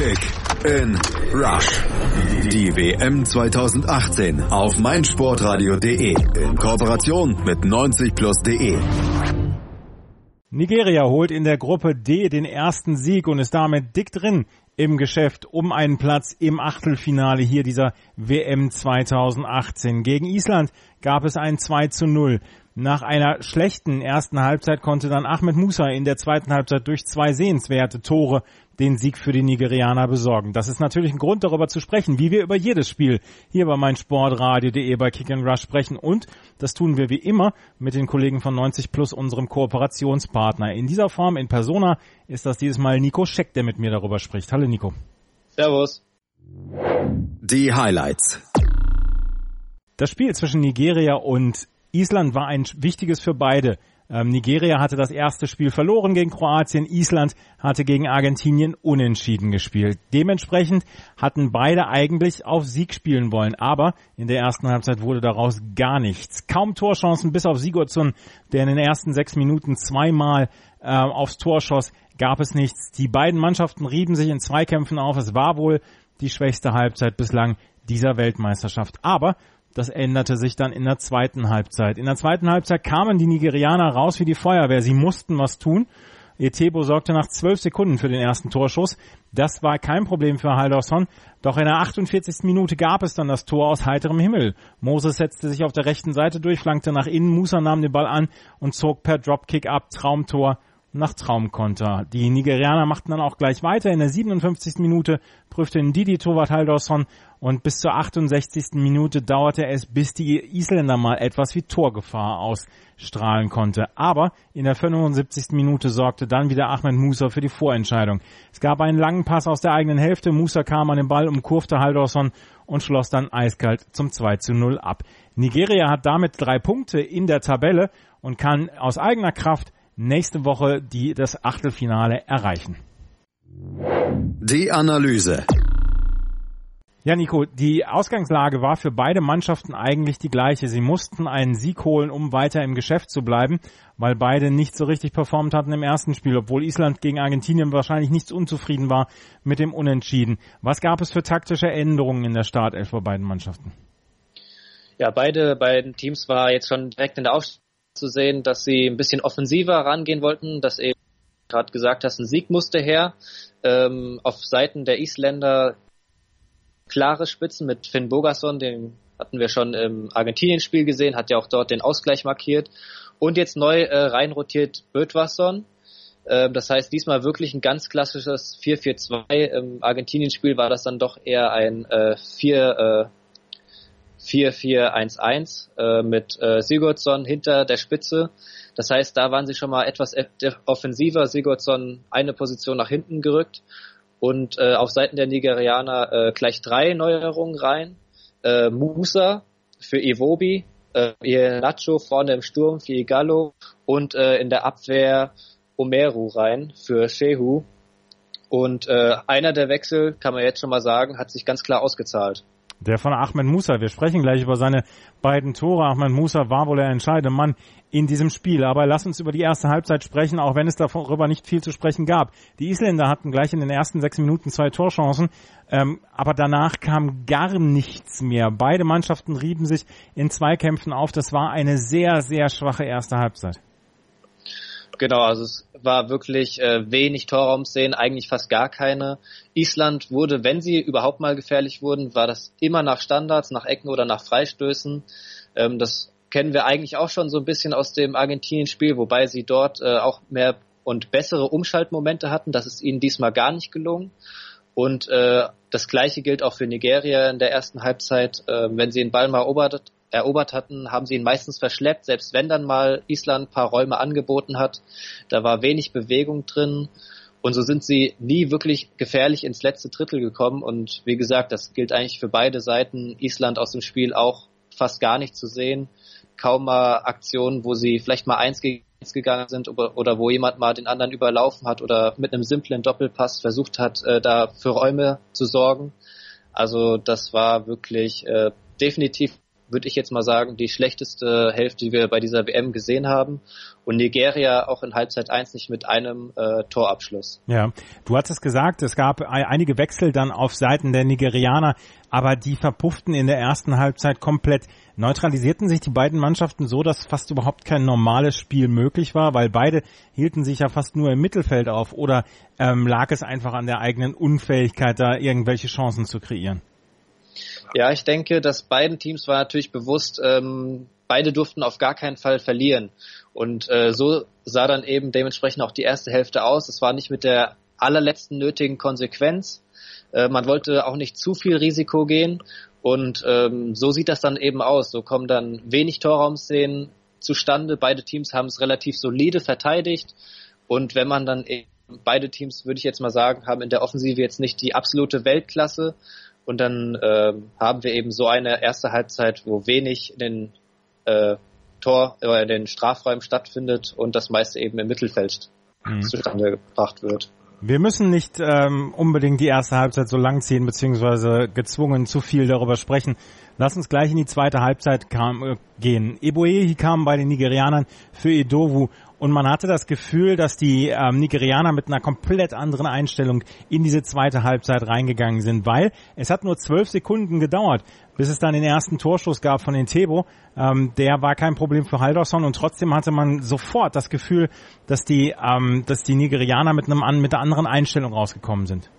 Kick in Rush. Die WM 2018 auf meinsportradio.de in Kooperation mit 90plus.de. Nigeria holt in der Gruppe D den ersten Sieg und ist damit dick drin im Geschäft um einen Platz im Achtelfinale hier dieser WM 2018. Gegen Island gab es ein 2 zu 0. Nach einer schlechten ersten Halbzeit konnte dann Ahmed Musa in der zweiten Halbzeit durch zwei sehenswerte Tore den Sieg für die Nigerianer besorgen. Das ist natürlich ein Grund, darüber zu sprechen, wie wir über jedes Spiel hier bei meinsportradio.de bei Kick and Rush sprechen. Und das tun wir wie immer mit den Kollegen von 90 Plus, unserem Kooperationspartner. In dieser Form, in Persona, ist das dieses Mal Nico Scheck, der mit mir darüber spricht. Hallo Nico. Servus. Die Highlights. Das Spiel zwischen Nigeria und Island war ein wichtiges für beide. Ähm, Nigeria hatte das erste Spiel verloren gegen Kroatien, Island hatte gegen Argentinien unentschieden gespielt. Dementsprechend hatten beide eigentlich auf Sieg spielen wollen, aber in der ersten Halbzeit wurde daraus gar nichts. Kaum Torchancen bis auf Sigurdsson, der in den ersten sechs Minuten zweimal äh, aufs Tor schoss, gab es nichts. Die beiden Mannschaften rieben sich in Zweikämpfen auf. Es war wohl die schwächste Halbzeit bislang dieser Weltmeisterschaft. Aber das änderte sich dann in der zweiten Halbzeit. In der zweiten Halbzeit kamen die Nigerianer raus wie die Feuerwehr. Sie mussten was tun. Etebo sorgte nach zwölf Sekunden für den ersten Torschuss. Das war kein Problem für Haldorsson. Doch in der 48. Minute gab es dann das Tor aus heiterem Himmel. Moses setzte sich auf der rechten Seite durch, flankte nach innen, Musa nahm den Ball an und zog per Dropkick ab. Traumtor nach Traumkonter. Die Nigerianer machten dann auch gleich weiter. In der 57. Minute prüfte Didi Tovat Haldorsson und bis zur 68. Minute dauerte es, bis die Isländer mal etwas wie Torgefahr ausstrahlen konnte. Aber in der 75. Minute sorgte dann wieder Ahmed Musa für die Vorentscheidung. Es gab einen langen Pass aus der eigenen Hälfte. Musa kam an den Ball, umkurfte Haldorsson und schloss dann eiskalt zum 2 zu 0 ab. Nigeria hat damit drei Punkte in der Tabelle und kann aus eigener Kraft nächste Woche die, das Achtelfinale erreichen. Die Analyse. Ja, Nico, die Ausgangslage war für beide Mannschaften eigentlich die gleiche. Sie mussten einen Sieg holen, um weiter im Geschäft zu bleiben, weil beide nicht so richtig performt hatten im ersten Spiel, obwohl Island gegen Argentinien wahrscheinlich nicht unzufrieden war mit dem Unentschieden. Was gab es für taktische Änderungen in der Startelf bei beiden Mannschaften? Ja, beide beiden Teams war jetzt schon direkt in der Aufstellung zu sehen, dass sie ein bisschen offensiver rangehen wollten, dass eben gerade gesagt hast, ein Sieg musste her. Ähm, auf Seiten der Isländer klare Spitzen mit Finn Bogason, den hatten wir schon im Argentinien-Spiel gesehen, hat ja auch dort den Ausgleich markiert. Und jetzt neu äh, reinrotiert Bödwasson. Ähm, das heißt, diesmal wirklich ein ganz klassisches 4-4-2. Im Argentinien-Spiel war das dann doch eher ein äh, 4 äh, 4-4-1-1 äh, mit äh, Sigurdsson hinter der Spitze. Das heißt, da waren sie schon mal etwas offensiver. Sigurdsson eine Position nach hinten gerückt und äh, auf Seiten der Nigerianer äh, gleich drei Neuerungen rein. Äh, Musa für Iwobi, äh, Nacho vorne im Sturm für Igalo und äh, in der Abwehr Omeru rein für Shehu. Und äh, einer der Wechsel, kann man jetzt schon mal sagen, hat sich ganz klar ausgezahlt. Der von Ahmed Musa. Wir sprechen gleich über seine beiden Tore. Ahmed Musa war wohl der entscheidende Mann in diesem Spiel. Aber lass uns über die erste Halbzeit sprechen, auch wenn es darüber nicht viel zu sprechen gab. Die Isländer hatten gleich in den ersten sechs Minuten zwei Torchancen, ähm, aber danach kam gar nichts mehr. Beide Mannschaften rieben sich in Zweikämpfen auf. Das war eine sehr, sehr schwache erste Halbzeit. Genau, also es war wirklich äh, wenig Torraumszenen, eigentlich fast gar keine. Island wurde, wenn sie überhaupt mal gefährlich wurden, war das immer nach Standards, nach Ecken oder nach Freistößen. Ähm, das kennen wir eigentlich auch schon so ein bisschen aus dem Argentinien-Spiel, wobei sie dort äh, auch mehr und bessere Umschaltmomente hatten. Das ist ihnen diesmal gar nicht gelungen. Und äh, das gleiche gilt auch für Nigeria in der ersten Halbzeit. Äh, wenn sie den Ball mal erobert, erobert hatten, haben sie ihn meistens verschleppt, selbst wenn dann mal Island ein paar Räume angeboten hat. Da war wenig Bewegung drin. Und so sind sie nie wirklich gefährlich ins letzte Drittel gekommen. Und wie gesagt, das gilt eigentlich für beide Seiten. Island aus dem Spiel auch fast gar nicht zu sehen. Kaum mal Aktionen, wo sie vielleicht mal eins gegen eins gegangen sind oder, wo jemand mal den anderen überlaufen hat oder mit einem simplen Doppelpass versucht hat, äh, da für Räume zu sorgen. Also das war wirklich äh, definitiv würde ich jetzt mal sagen, die schlechteste Hälfte, die wir bei dieser WM gesehen haben. Und Nigeria auch in Halbzeit 1 nicht mit einem äh, Torabschluss. Ja, du hattest gesagt, es gab einige Wechsel dann auf Seiten der Nigerianer, aber die verpufften in der ersten Halbzeit komplett. Neutralisierten sich die beiden Mannschaften so, dass fast überhaupt kein normales Spiel möglich war, weil beide hielten sich ja fast nur im Mittelfeld auf oder ähm, lag es einfach an der eigenen Unfähigkeit, da irgendwelche Chancen zu kreieren? Ja, ich denke, dass beiden Teams war natürlich bewusst, ähm, beide durften auf gar keinen Fall verlieren. Und äh, so sah dann eben dementsprechend auch die erste Hälfte aus. Es war nicht mit der allerletzten nötigen Konsequenz. Äh, man wollte auch nicht zu viel Risiko gehen. Und ähm, so sieht das dann eben aus. So kommen dann wenig Torraumszenen zustande. Beide Teams haben es relativ solide verteidigt. Und wenn man dann eben beide Teams, würde ich jetzt mal sagen, haben in der Offensive jetzt nicht die absolute Weltklasse. Und dann äh, haben wir eben so eine erste Halbzeit, wo wenig in den äh, Tor oder in den Strafräumen stattfindet und das meiste eben im Mittelfeld mhm. zustande gebracht wird. Wir müssen nicht ähm, unbedingt die erste Halbzeit so lang ziehen, beziehungsweise gezwungen zu viel darüber sprechen. Lass uns gleich in die zweite Halbzeit kam, äh, gehen. Eboehi kam bei den Nigerianern für Edovu und man hatte das Gefühl, dass die ähm, Nigerianer mit einer komplett anderen Einstellung in diese zweite Halbzeit reingegangen sind, weil es hat nur zwölf Sekunden gedauert, bis es dann den ersten Torschuss gab von den Tebo. Ähm, der war kein Problem für Halderson und trotzdem hatte man sofort das Gefühl, dass die, ähm, dass die Nigerianer mit einem mit einer anderen Einstellung rausgekommen sind.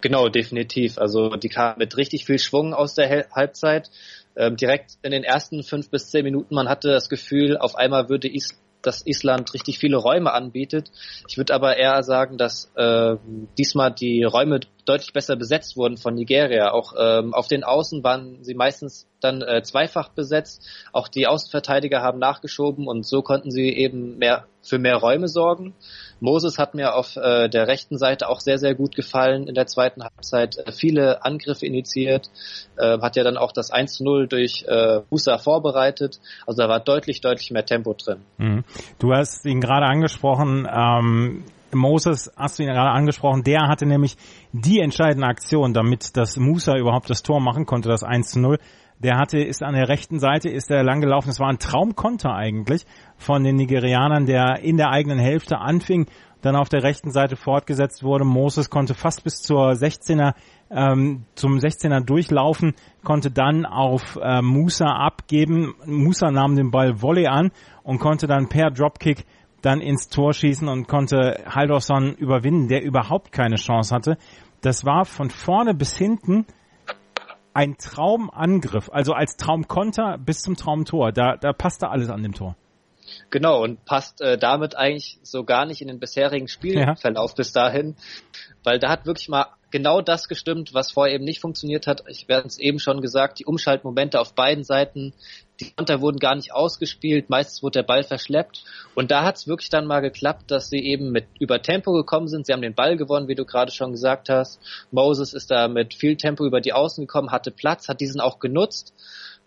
Genau, definitiv. Also die kamen mit richtig viel Schwung aus der Halbzeit. Ähm, direkt in den ersten fünf bis zehn Minuten, man hatte das Gefühl, auf einmal würde Is dass Island richtig viele Räume anbietet. Ich würde aber eher sagen, dass äh, diesmal die Räume deutlich besser besetzt wurden von Nigeria. Auch ähm, auf den Außen waren sie meistens dann äh, zweifach besetzt. Auch die Außenverteidiger haben nachgeschoben und so konnten sie eben mehr für mehr Räume sorgen. Moses hat mir auf äh, der rechten Seite auch sehr, sehr gut gefallen in der zweiten Halbzeit. Äh, viele Angriffe initiiert, äh, hat ja dann auch das 1 zu 0 durch äh, vorbereitet. Also da war deutlich, deutlich mehr Tempo drin. Mhm. Du hast ihn gerade angesprochen, ähm, Moses hast du ihn gerade angesprochen, der hatte nämlich die entscheidende Aktion, damit das Musa überhaupt das Tor machen konnte, das 1 zu 0 der hatte, ist an der rechten Seite, ist er lang gelaufen. Es war ein Traumkonter eigentlich von den Nigerianern, der in der eigenen Hälfte anfing, dann auf der rechten Seite fortgesetzt wurde. Moses konnte fast bis zur 16er, ähm, zum 16er durchlaufen, konnte dann auf äh, Musa abgeben. Musa nahm den Ball Volley an und konnte dann per Dropkick dann ins Tor schießen und konnte Haldorsson überwinden, der überhaupt keine Chance hatte. Das war von vorne bis hinten ein Traumangriff, also als Traumkonter bis zum Traumtor. Da, da passte alles an dem Tor. Genau, und passt äh, damit eigentlich so gar nicht in den bisherigen Spielverlauf ja. bis dahin, weil da hat wirklich mal genau das gestimmt, was vorher eben nicht funktioniert hat. Ich werde es eben schon gesagt, die Umschaltmomente auf beiden Seiten, die Konter wurden gar nicht ausgespielt, meistens wurde der Ball verschleppt. Und da hat es wirklich dann mal geklappt, dass sie eben mit über Tempo gekommen sind. Sie haben den Ball gewonnen, wie du gerade schon gesagt hast. Moses ist da mit viel Tempo über die Außen gekommen, hatte Platz, hat diesen auch genutzt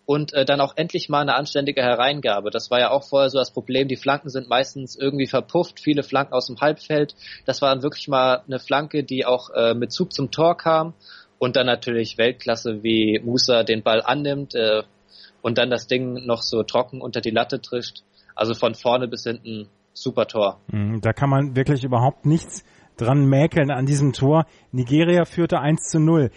und äh, dann auch endlich mal eine anständige Hereingabe. Das war ja auch vorher so das Problem. Die Flanken sind meistens irgendwie verpufft, viele Flanken aus dem Halbfeld. Das war dann wirklich mal eine Flanke, die auch äh, mit Zug zum Tor kam und dann natürlich Weltklasse, wie Musa den Ball annimmt äh, und dann das Ding noch so trocken unter die Latte trischt. Also von vorne bis hinten super Tor. Mhm, da kann man wirklich überhaupt nichts dran mäkeln an diesem Tor. Nigeria führte 1 zu 0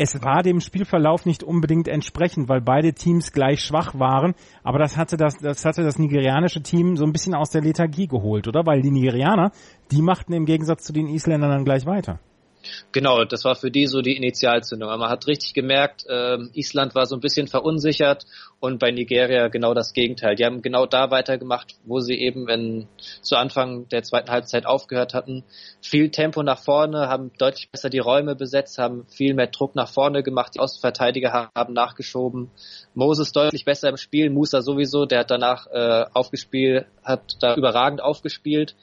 es war dem Spielverlauf nicht unbedingt entsprechend, weil beide Teams gleich schwach waren. Aber das hatte das, das hatte das nigerianische Team so ein bisschen aus der Lethargie geholt, oder? Weil die Nigerianer, die machten im Gegensatz zu den Isländern dann gleich weiter. Genau, das war für die so die Initialzündung. man hat richtig gemerkt, äh, Island war so ein bisschen verunsichert und bei Nigeria genau das Gegenteil. Die haben genau da weitergemacht, wo sie eben wenn, zu Anfang der zweiten Halbzeit aufgehört hatten. Viel Tempo nach vorne, haben deutlich besser die Räume besetzt, haben viel mehr Druck nach vorne gemacht. Die Außenverteidiger haben nachgeschoben. Moses deutlich besser im Spiel, Musa sowieso, der hat danach äh, aufgespielt, hat da überragend aufgespielt.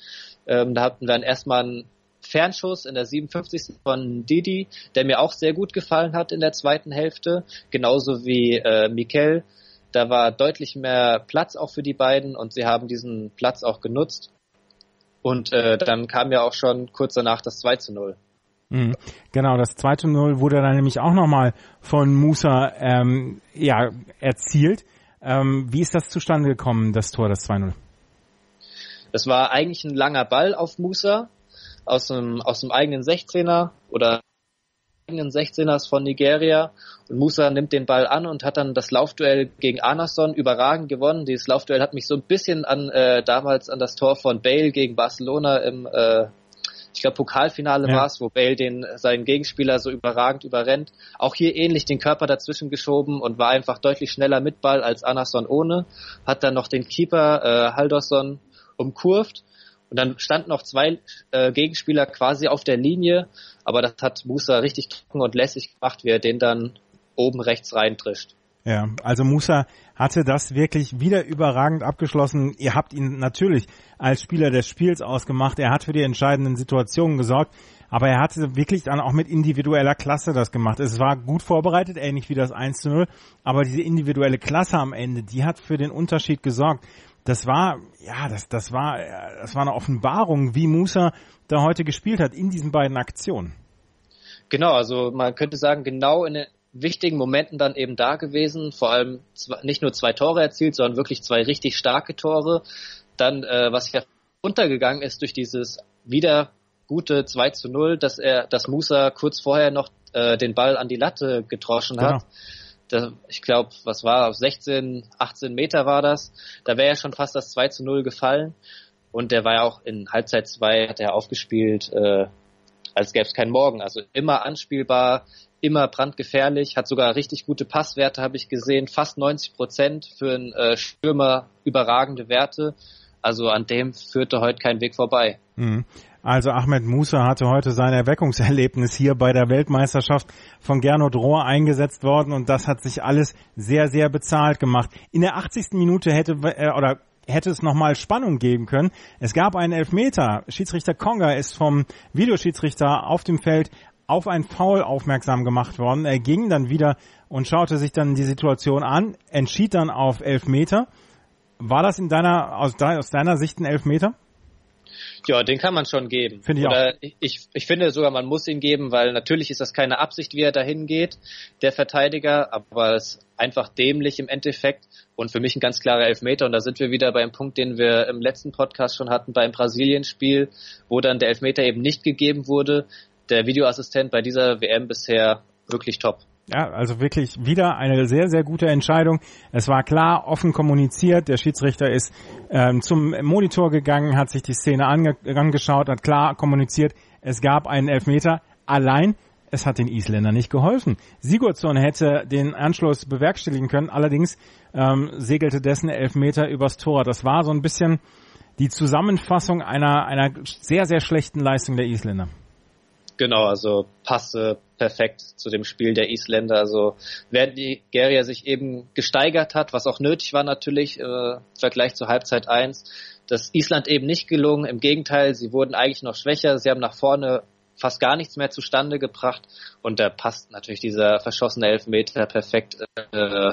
Ähm, da hatten wir dann erstmal einen Fernschuss in der 57. von Didi, der mir auch sehr gut gefallen hat in der zweiten Hälfte, genauso wie äh, Mikel. Da war deutlich mehr Platz auch für die beiden und sie haben diesen Platz auch genutzt. Und äh, dann kam ja auch schon kurz danach das 2 zu 0. Mhm. Genau, das 2 zu 0 wurde dann nämlich auch nochmal von Musa ähm, ja, erzielt. Ähm, wie ist das zustande gekommen, das Tor, das 2-0? Das war eigentlich ein langer Ball auf Musa aus dem, aus dem eigenen 16er oder eigenen 16ers von Nigeria und Musa nimmt den Ball an und hat dann das Laufduell gegen Anason überragend gewonnen. Dieses Laufduell hat mich so ein bisschen an äh, damals an das Tor von Bale gegen Barcelona im äh, ich glaube Pokalfinale ja. war es, wo Bale den seinen Gegenspieler so überragend überrennt. Auch hier ähnlich den Körper dazwischen geschoben und war einfach deutlich schneller mit Ball als Anason ohne. Hat dann noch den Keeper äh, Haldorsson umkurvt und dann standen noch zwei äh, Gegenspieler quasi auf der Linie, aber das hat Musa richtig trocken und lässig gemacht, wie er den dann oben rechts reintrischt. Ja, also Musa hatte das wirklich wieder überragend abgeschlossen. Ihr habt ihn natürlich als Spieler des Spiels ausgemacht. Er hat für die entscheidenden Situationen gesorgt, aber er hatte wirklich dann auch mit individueller Klasse das gemacht. Es war gut vorbereitet, ähnlich wie das 1 zu 0, aber diese individuelle Klasse am Ende, die hat für den Unterschied gesorgt das war, ja, das, das war, das war eine Offenbarung, wie Musa da heute gespielt hat in diesen beiden Aktionen. Genau, also man könnte sagen, genau in den wichtigen Momenten dann eben da gewesen, vor allem nicht nur zwei Tore erzielt, sondern wirklich zwei richtig starke Tore. Dann, äh, was ja untergegangen ist durch dieses wieder gute 2 zu 0, dass er, dass Musa kurz vorher noch äh, den Ball an die Latte getroschen hat. Da, ich glaube, was war, auf 16, 18 Meter war das. Da wäre ja schon fast das 2 zu 0 gefallen. Und der war ja auch in Halbzeit 2, hat er aufgespielt, äh, als gäbe es keinen Morgen. Also immer anspielbar, immer brandgefährlich, hat sogar richtig gute Passwerte, habe ich gesehen, fast 90 Prozent für einen äh, Stürmer überragende Werte. Also an dem führte heute kein Weg vorbei. Mhm. Also Ahmed Musa hatte heute sein Erweckungserlebnis hier bei der Weltmeisterschaft von Gernot Rohr eingesetzt worden und das hat sich alles sehr, sehr bezahlt gemacht. In der 80. Minute hätte, äh, oder hätte es nochmal Spannung geben können. Es gab einen Elfmeter. Schiedsrichter Konga ist vom Videoschiedsrichter auf dem Feld auf ein Foul aufmerksam gemacht worden. Er ging dann wieder und schaute sich dann die Situation an, entschied dann auf Elfmeter. War das in deiner, aus, aus deiner Sicht ein Elfmeter? Ja, den kann man schon geben. Finde ich Oder auch. Ich, ich finde sogar, man muss ihn geben, weil natürlich ist das keine Absicht, wie er dahin geht, der Verteidiger, aber es ist einfach dämlich im Endeffekt und für mich ein ganz klarer Elfmeter. Und da sind wir wieder beim Punkt, den wir im letzten Podcast schon hatten, beim Brasilien-Spiel, wo dann der Elfmeter eben nicht gegeben wurde. Der Videoassistent bei dieser WM bisher wirklich top. Ja, also wirklich wieder eine sehr, sehr gute Entscheidung. Es war klar, offen kommuniziert. Der Schiedsrichter ist ähm, zum Monitor gegangen, hat sich die Szene ange angeschaut, hat klar kommuniziert. Es gab einen Elfmeter. Allein, es hat den Isländern nicht geholfen. Sigurdsson hätte den Anschluss bewerkstelligen können. Allerdings ähm, segelte dessen Elfmeter übers Tor. Das war so ein bisschen die Zusammenfassung einer, einer sehr, sehr schlechten Leistung der Isländer. Genau, also passte perfekt zu dem Spiel der Isländer. Also während Nigeria sich eben gesteigert hat, was auch nötig war natürlich äh, im Vergleich zur Halbzeit 1, das Island eben nicht gelungen. Im Gegenteil, sie wurden eigentlich noch schwächer. Sie haben nach vorne fast gar nichts mehr zustande gebracht und da passt natürlich dieser verschossene Elfmeter perfekt äh,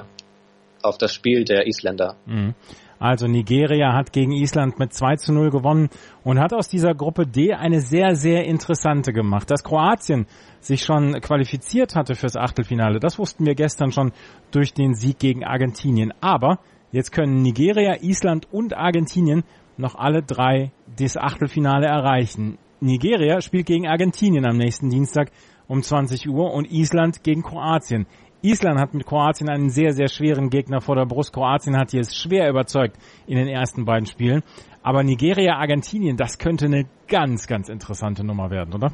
auf das Spiel der Isländer. Mhm. Also Nigeria hat gegen Island mit 2 zu 0 gewonnen und hat aus dieser Gruppe D eine sehr, sehr interessante gemacht. Dass Kroatien sich schon qualifiziert hatte fürs Achtelfinale, das wussten wir gestern schon durch den Sieg gegen Argentinien. Aber jetzt können Nigeria, Island und Argentinien noch alle drei das Achtelfinale erreichen. Nigeria spielt gegen Argentinien am nächsten Dienstag um 20 Uhr und Island gegen Kroatien. Island hat mit Kroatien einen sehr, sehr schweren Gegner vor der Brust. Kroatien hat hier schwer überzeugt in den ersten beiden Spielen. Aber Nigeria, Argentinien, das könnte eine ganz, ganz interessante Nummer werden, oder?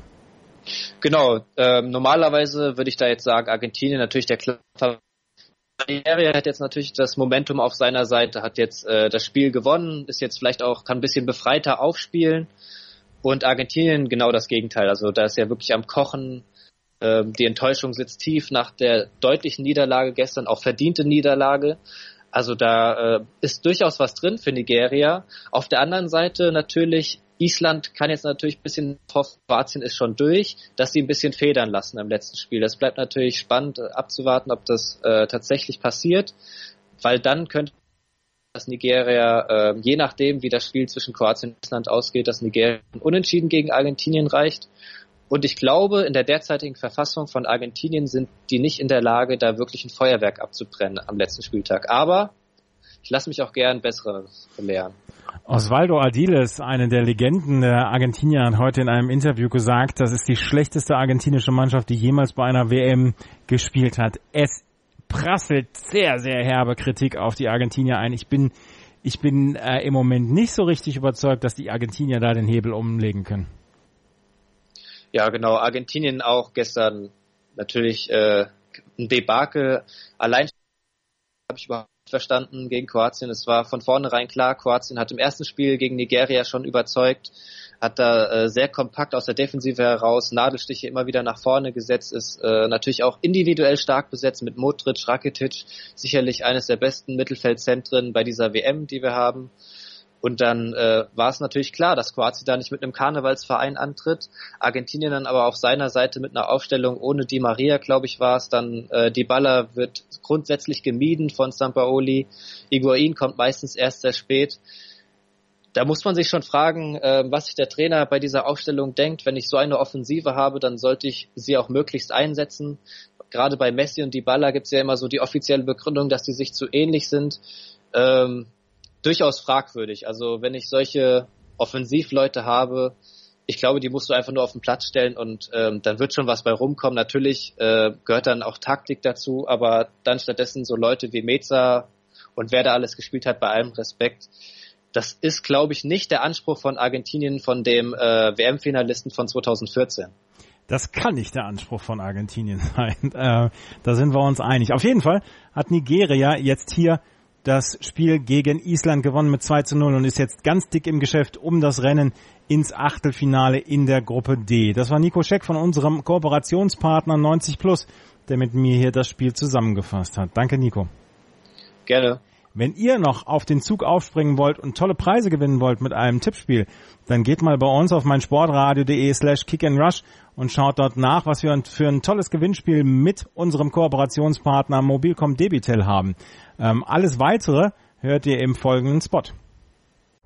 Genau. Ähm, normalerweise würde ich da jetzt sagen, Argentinien natürlich der klare Nigeria hat jetzt natürlich das Momentum auf seiner Seite, hat jetzt äh, das Spiel gewonnen, ist jetzt vielleicht auch, kann ein bisschen befreiter aufspielen. Und Argentinien genau das Gegenteil. Also da ist ja wirklich am Kochen, die Enttäuschung sitzt tief nach der deutlichen Niederlage gestern, auch verdiente Niederlage. Also da äh, ist durchaus was drin für Nigeria. Auf der anderen Seite natürlich, Island kann jetzt natürlich ein bisschen, Kroatien ist schon durch, dass sie ein bisschen federn lassen im letzten Spiel. Das bleibt natürlich spannend äh, abzuwarten, ob das äh, tatsächlich passiert, weil dann könnte dass Nigeria, äh, je nachdem, wie das Spiel zwischen Kroatien und Island ausgeht, dass Nigeria unentschieden gegen Argentinien reicht Und ich glaube, in der derzeitigen Verfassung von Argentinien sind die nicht in der Lage, da wirklich ein Feuerwerk abzubrennen am letzten Spieltag. Aber ich lasse mich auch gern Besseres belehren. Osvaldo Ardiles, eine der Legenden der Argentinier, hat heute in einem Interview gesagt, das ist die schlechteste argentinische Mannschaft, die jemals bei einer WM gespielt hat. Es prasselt sehr, sehr herbe Kritik auf die Argentinier ein. Ich bin, ich bin äh, im Moment nicht so richtig überzeugt, dass die Argentinier da den Hebel umlegen können. Ja, genau. Argentinien auch gestern natürlich äh, ein Debakel. Allein habe ich überhaupt verstanden gegen Kroatien. Es war von vornherein klar, Kroatien hat im ersten Spiel gegen Nigeria schon überzeugt, hat da äh, sehr kompakt aus der Defensive heraus Nadelstiche immer wieder nach vorne gesetzt, ist äh, natürlich auch individuell stark besetzt mit Modric, Rakitic, sicherlich eines der besten Mittelfeldzentren bei dieser WM, die wir haben. Und dann äh, war es natürlich klar, dass Kroatien da nicht mit einem Karnevalsverein antritt. Argentinien dann aber auf seiner Seite mit einer Aufstellung ohne Di Maria, glaube ich, war es. Dann äh, Di Balla wird grundsätzlich gemieden von Sampaoli. Iguain kommt meistens erst sehr spät. Da muss man sich schon fragen, äh, was sich der Trainer bei dieser Aufstellung denkt. Wenn ich so eine Offensive habe, dann sollte ich sie auch möglichst einsetzen. Gerade bei Messi und Di Balla gibt es ja immer so die offizielle Begründung, dass die sich zu ähnlich sind. Ähm, durchaus fragwürdig. Also wenn ich solche Offensivleute habe, ich glaube, die musst du einfach nur auf den Platz stellen und ähm, dann wird schon was bei rumkommen. Natürlich äh, gehört dann auch Taktik dazu, aber dann stattdessen so Leute wie Meza und wer da alles gespielt hat, bei allem Respekt. Das ist, glaube ich, nicht der Anspruch von Argentinien von dem äh, WM-Finalisten von 2014. Das kann nicht der Anspruch von Argentinien sein. Äh, da sind wir uns einig. Auf jeden Fall hat Nigeria jetzt hier das Spiel gegen Island gewonnen mit 2 zu 0 und ist jetzt ganz dick im Geschäft um das Rennen ins Achtelfinale in der Gruppe D. Das war Nico Scheck von unserem Kooperationspartner 90 Plus, der mit mir hier das Spiel zusammengefasst hat. Danke, Nico. Gerne. Wenn ihr noch auf den Zug aufspringen wollt und tolle Preise gewinnen wollt mit einem Tippspiel, dann geht mal bei uns auf meinsportradio.de slash kickandrush und schaut dort nach, was wir für ein tolles Gewinnspiel mit unserem Kooperationspartner Mobilcom Debitel haben. Ähm, alles weitere hört ihr im folgenden Spot.